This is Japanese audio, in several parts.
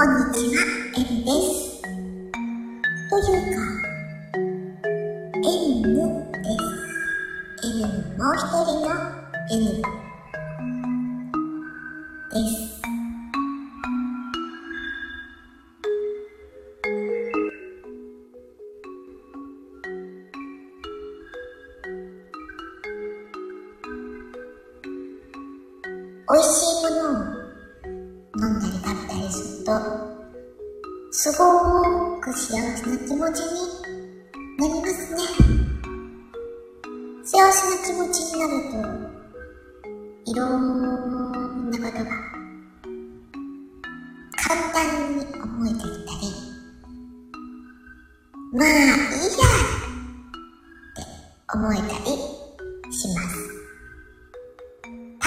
こんにちは、エミです。というか、エムです。エムもう一人のエムです。すごく幸せな気持ちになりますね。幸せな気持ちになると、いろんなことが簡単に思えてきたり、まあいいやって思えたりします。単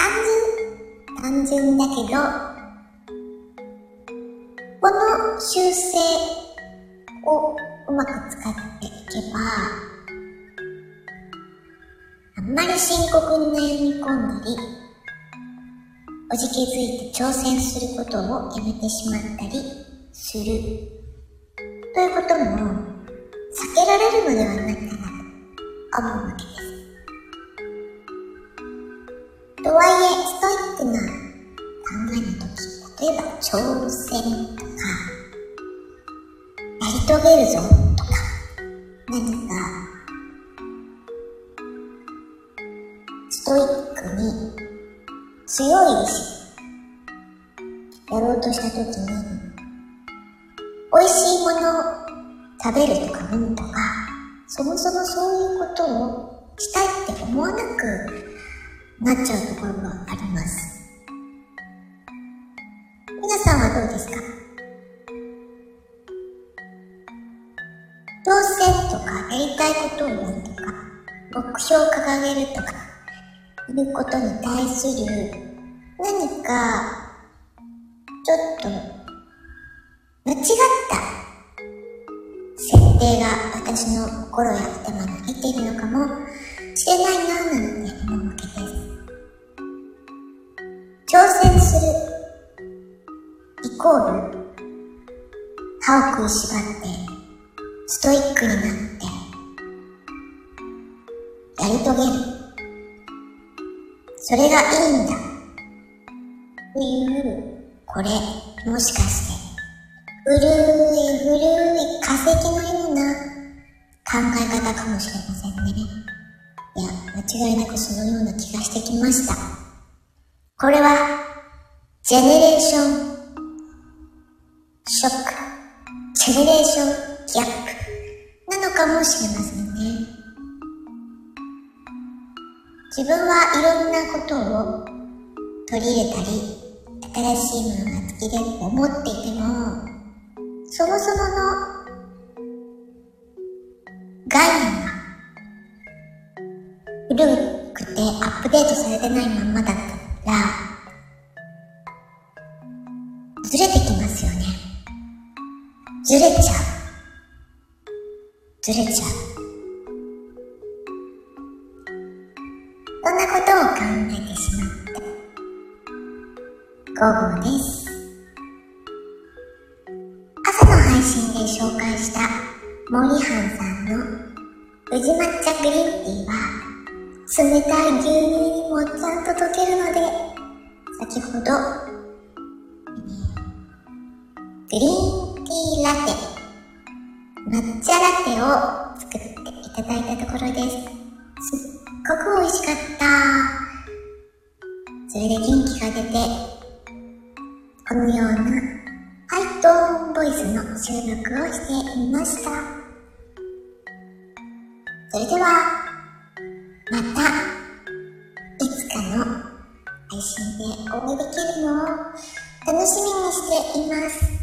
純、単純だけど、の修正をうまく使っていけば、あんまり深刻に悩み込んだり、おじけづいて挑戦することをやめてしまったりする。ということも避けられるのではないかなと思うわけです。とはいえ、ストイックな考えの時、例えば挑戦、やり遂げるぞとか、何か、ストイックに強い意志、やろうとした時に、美味しいものを食べるとか飲むとか、そもそもそういうことをしたいって思わなくなっちゃうところがあります。とかやりたいことをやるとか、目標を掲げるとか、いうことに対する何か、ちょっと、間違った設定が私の心や頭に入っているのかもしれないなぁなんて思うわけです。挑戦するイコール歯を食いしばってストイックになってやり遂げる。それがいいんだ。というこれもしかして古い古い化石のような考え方かもしれませんね。いや間違いなくそのような気がしてきました。これは、ジェネレーション、ショック、ジェネレーションギャップ、かもしれませんね。自分はいろんなことを取り入れたり、新しいものが好きで思っていても、そもそもの概念が古くてアップデートされてないまんまだっずれちゃう。そんなことを考えてしまった午後です。朝の配信で紹介した森半さんの宇治抹茶グリーンティーは冷たい牛乳にもちゃんと溶けるので、先ほど、グリーンティーラテ、抹茶ラテを作っていただいたところです。すっごく美味しかった。それで元気が出て、このようなハイトーンボイスの収録をしていました。それでは、また、いつかの配信でお会いできるのを楽しみにしています。